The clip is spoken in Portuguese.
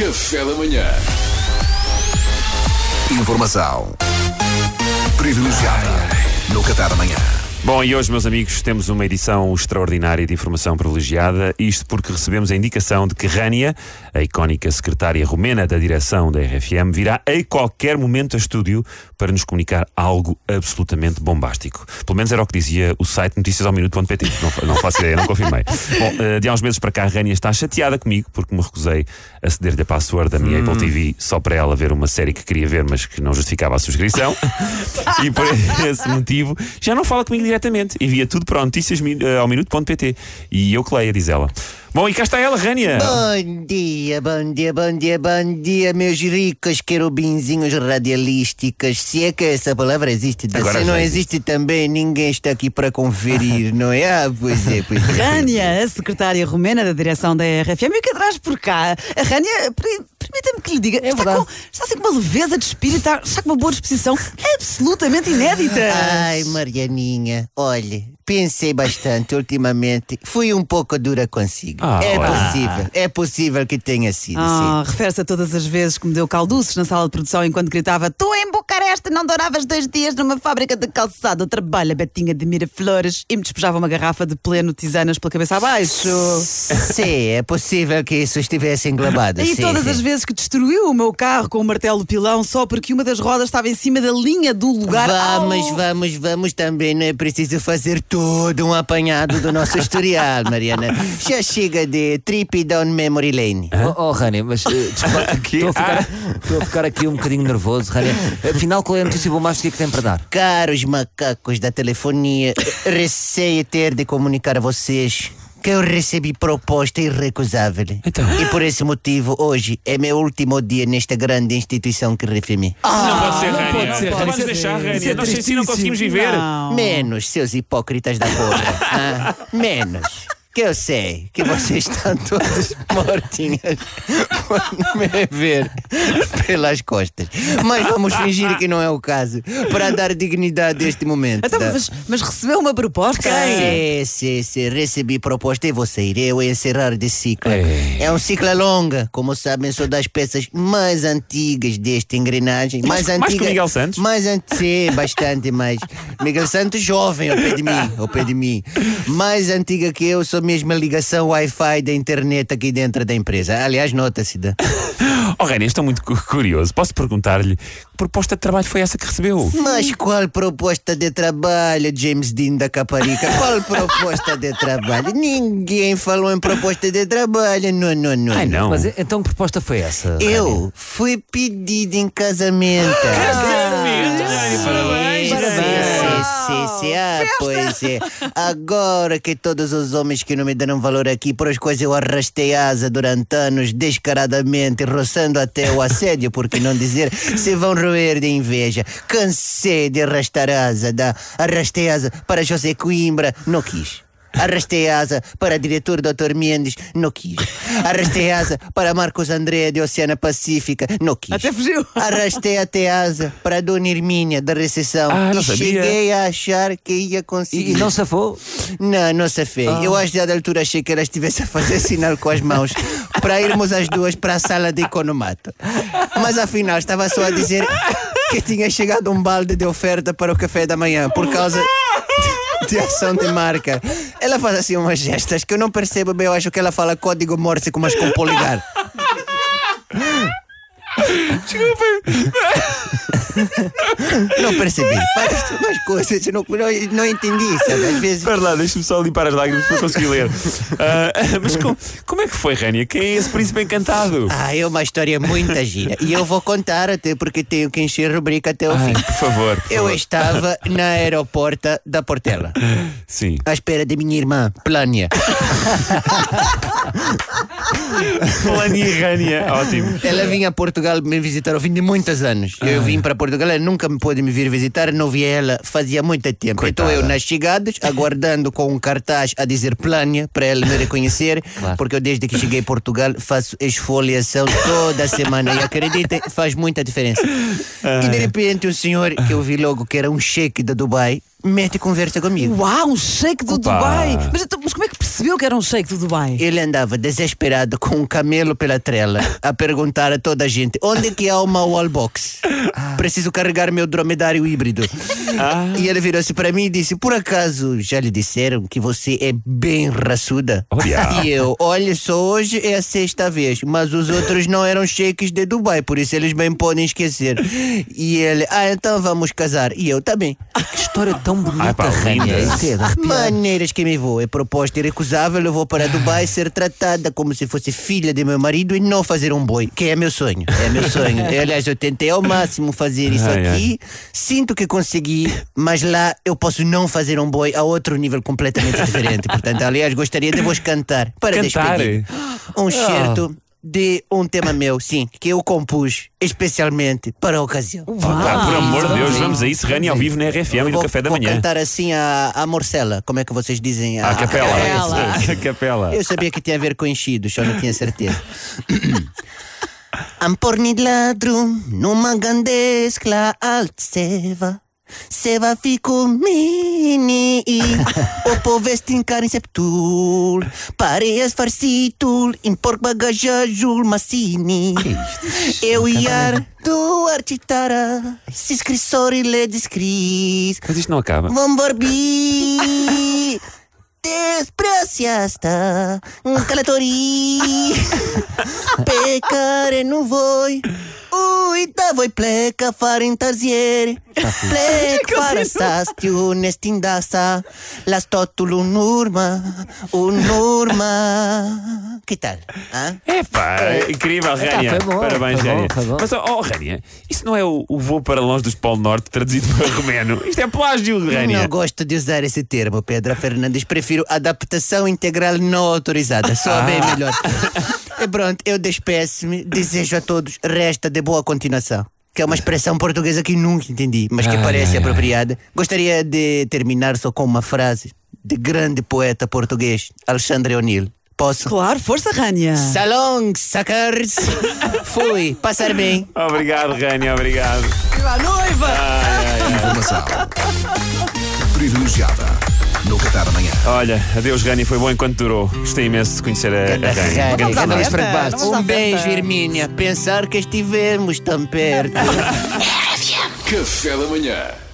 Café da manhã. Informação privilegiada no Café da Manhã. Bom, e hoje, meus amigos, temos uma edição extraordinária de informação privilegiada. Isto porque recebemos a indicação de que Rania, a icónica secretária romena da direção da RFM, virá a qualquer momento a estúdio para nos comunicar algo absolutamente bombástico. Pelo menos era o que dizia o site noticiasalminuto.pt. Não, não faço ideia, não confirmei. Bom, eh, de há uns meses para cá, Rania está chateada comigo porque me recusei a ceder-lhe a password da minha Apple TV só para ela ver uma série que queria ver, mas que não justificava a subscrição. e por esse motivo já não fala comigo diretamente. Envia tudo para noticias eh, ao minuto.pt. E eu que leia, diz ela. Bom, e cá está ela, Rania. Bom dia, bom dia, bom dia, bom dia, meus ricos querubinzinhos radialísticas. Se é que essa palavra existe, Agora se não existe. existe também, ninguém está aqui para conferir, não é? Ah, pois é, pois é. Rânia, a secretária romena da direção da RFM, e o que traz por cá? A Rânia, per- permita-me que lhe diga, está, com, está assim com uma leveza de espírito, está, está com uma boa disposição absolutamente inédita. Ai, Marianinha, olhe, pensei bastante ultimamente. Fui um pouco dura consigo. Ah, é olha. possível, é possível que tenha sido, Ah, refere-se a todas as vezes que me deu calduços na sala de produção enquanto gritava: Tu em Bucareste não douravas dois dias numa fábrica de calçado, trabalha Betinha de Miraflores e me despejava uma garrafa de pleno tisanas pela cabeça abaixo. sim. É possível que isso estivesse englobado. E sim, todas sim. as vezes que destruiu o meu carro com o martelo pilão só porque uma das rodas estava em cima da linha do lugar. Vamos, Au! vamos, vamos também. Não é preciso fazer todo um apanhado do nosso historial, Mariana. Já chega de trip down memory lane. Oh, oh Rania, mas Quê? estou a, ficar, estou a ficar aqui um bocadinho nervoso, Rania. Afinal, qual é a notícia bombástica que tem para dar? Caros macacos da telefonia, receio ter de comunicar a vocês que eu recebi proposta irrecusável. Então? E por esse motivo, hoje é meu último dia nesta grande instituição que refemi. não pode ser, Rania. pode ser, Não vamos deixar, é Rania. Nós sem si não conseguimos viver. Não. Menos, seus hipócritas da porra. ah, menos. Que eu sei que vocês estão todos mortinhas quando me ver pelas costas. Mas vamos fingir que não é o caso, para dar dignidade a este momento. Então, tá? mas, mas recebeu uma proposta? Sim, sim, sim. Recebi proposta e vou sair. Eu encerrar de ciclo. Ei. É um ciclo longo. Como sabem, sou das peças mais antigas desta engrenagem. Mais, Mais- mais antiga. que o Miguel Santos? Mais antiga, sim, bastante mais. Miguel Santos jovem, ao pé de mim, ao pé de mim. Mais antiga que eu, sou mesmo a ligação Wi-Fi da internet aqui dentro da empresa. Aliás, nota-se. da- Oh, Rania, estou muito cu- curioso. Posso perguntar-lhe que proposta de trabalho foi essa que recebeu? Mas qual proposta de trabalho, James Dean da Caparica? Qual proposta de trabalho? Ninguém falou em proposta de trabalho. Não, não, não. Ai, não. Mas então que proposta foi essa? Eu fui pedido em casamento. Casamento, Rania, parabéns, Sim, ah, pois é. Agora que todos os homens que não me deram valor aqui, por as quais eu arrastei asa durante anos, descaradamente, roçando até o assédio, por que não dizer, se vão roer de inveja. Cansei de arrastar asa, da, arrastei asa para José Coimbra, não quis. Arrastei asa para diretor Dr. Mendes, não quis. Arrastei asa para Marcos André de Oceana Pacífica, não quis. Até fugiu. Arrastei até asa para a Dona Hermínia da recepção Ah, não e sabia. cheguei a achar que ia conseguir. E, e não safou? Não, não safei. Eu acho que a dada altura achei que ela estivesse a fazer sinal com as mãos para irmos as duas para a sala de economato. Mas afinal estava só a dizer que tinha chegado um balde de oferta para o café da manhã por causa de ação de marca. Ela faz assim umas gestas que eu não percebo bem. Eu acho que ela fala código Morse com mas com polegar. Não percebi. Faz umas coisas, eu não, não, não entendi, sabe? Às vezes. Espera lá, deixa-me só limpar as lágrimas para conseguir ler. Ah, mas com- como é que foi, Rania? Quem é esse príncipe encantado? Ah, é uma história muito gira. E eu vou contar até porque tenho que encher a rubrica até o Ai, fim. por favor. por Eu favor. estava na aeroporta da Portela, Sim. à espera de minha irmã, Plânia. Melania e Rania, ótimo. Ela vinha a Portugal me visitar ao fim de muitos anos. Eu vim para Portugal, ela nunca me pôde me vir visitar, não via ela fazia muito tempo. Coitada. Então eu nas chegadas, aguardando com um cartaz a dizer Plânia para ela me reconhecer, porque eu desde que cheguei a Portugal faço esfoliação toda semana e acreditem, faz muita diferença. E de repente o senhor, que eu vi logo que era um cheque da Dubai, mete conversa comigo. Uau, um shake do Opa. Dubai! Mas, então, mas como é que percebeu? que era um shake do Dubai? Ele andava desesperado com um camelo pela trela a perguntar a toda a gente onde é que há uma wallbox. Preciso carregar meu dromedário híbrido. E ele virou-se para mim e disse: Por acaso já lhe disseram que você é bem raçuda? Olha. E eu, olha, só hoje é a sexta vez, mas os outros não eram shakes de Dubai, por isso eles bem podem esquecer. E ele, ah, então vamos casar. E eu, tá bem. Que história tão bonita, Ai, pá. Isso é. Maneiras que me vou. É proposta irrecusável. Eu vou para Dubai ser tratada como se fosse filha de meu marido e não fazer um boi, que é meu sonho. É meu sonho. Eu, aliás, eu tentei ao máximo fazer isso Ai, aqui. Sinto que consegui, mas lá eu posso não fazer um boi a outro nível completamente diferente. Portanto, aliás, gostaria de vos cantar para Cantar? despedir. Um certo de um tema meu, sim, que eu compus especialmente para a ocasião. Por amor de Deus, vamos a isso, Rania ao vivo na RFM e no Vou- café da vou manhã. cantar assim a, a morcela, como é que vocês dizem? A capela. capela. A capela. Eu sabia que tinha a ver com enchidos, só não tinha certeza. Am pornit la drum, nu mă gândesc la altceva se va fi cu mine. O poveste în care septul Pare sfarsitul Imporc bagajajul masini. Eu iar tu ar citara Și scrisorile descris Că zici nu Vom vorbi despre asta în călătorii pe care nu voi uita, voi pleca fără întârziere. Plec fără să știu nestind asta, las totul în urmă, în urmă. Que tal? hã? Epá, incrível, Rania. foi bom, Parabéns, foi bom, Rania. foi bom. Mas, oh, Rania, isso não é o, o voo para longe dos Polo Norte traduzido para romeno. Isto é plágio, Rania. Não gosto de usar esse termo, Pedro Fernandes. Prefiro adaptação integral não autorizada. Só bem melhor. E pronto, eu despeço-me. Desejo a todos resta de boa continuação. Que é uma expressão portuguesa que nunca entendi, mas que Ai, parece ai, ai. apropriada. Gostaria de terminar só com uma frase de grande poeta português, Alexandre O'Neill. Posso? Claro, força, Rania. Salong, suckers! Fui, passar bem. Obrigado, Rania, obrigado. Viva a noiva! Informação privilegiada no Qatar amanhã. Olha, adeus, Rania, foi bom enquanto durou. Gostei imenso de conhecer a, Rania. Rania. Vamos à Ganda festa, Franco Bastos. vamos à Um beijo. Hermínia. Pensar que estivemos tão perto. Café da manhã.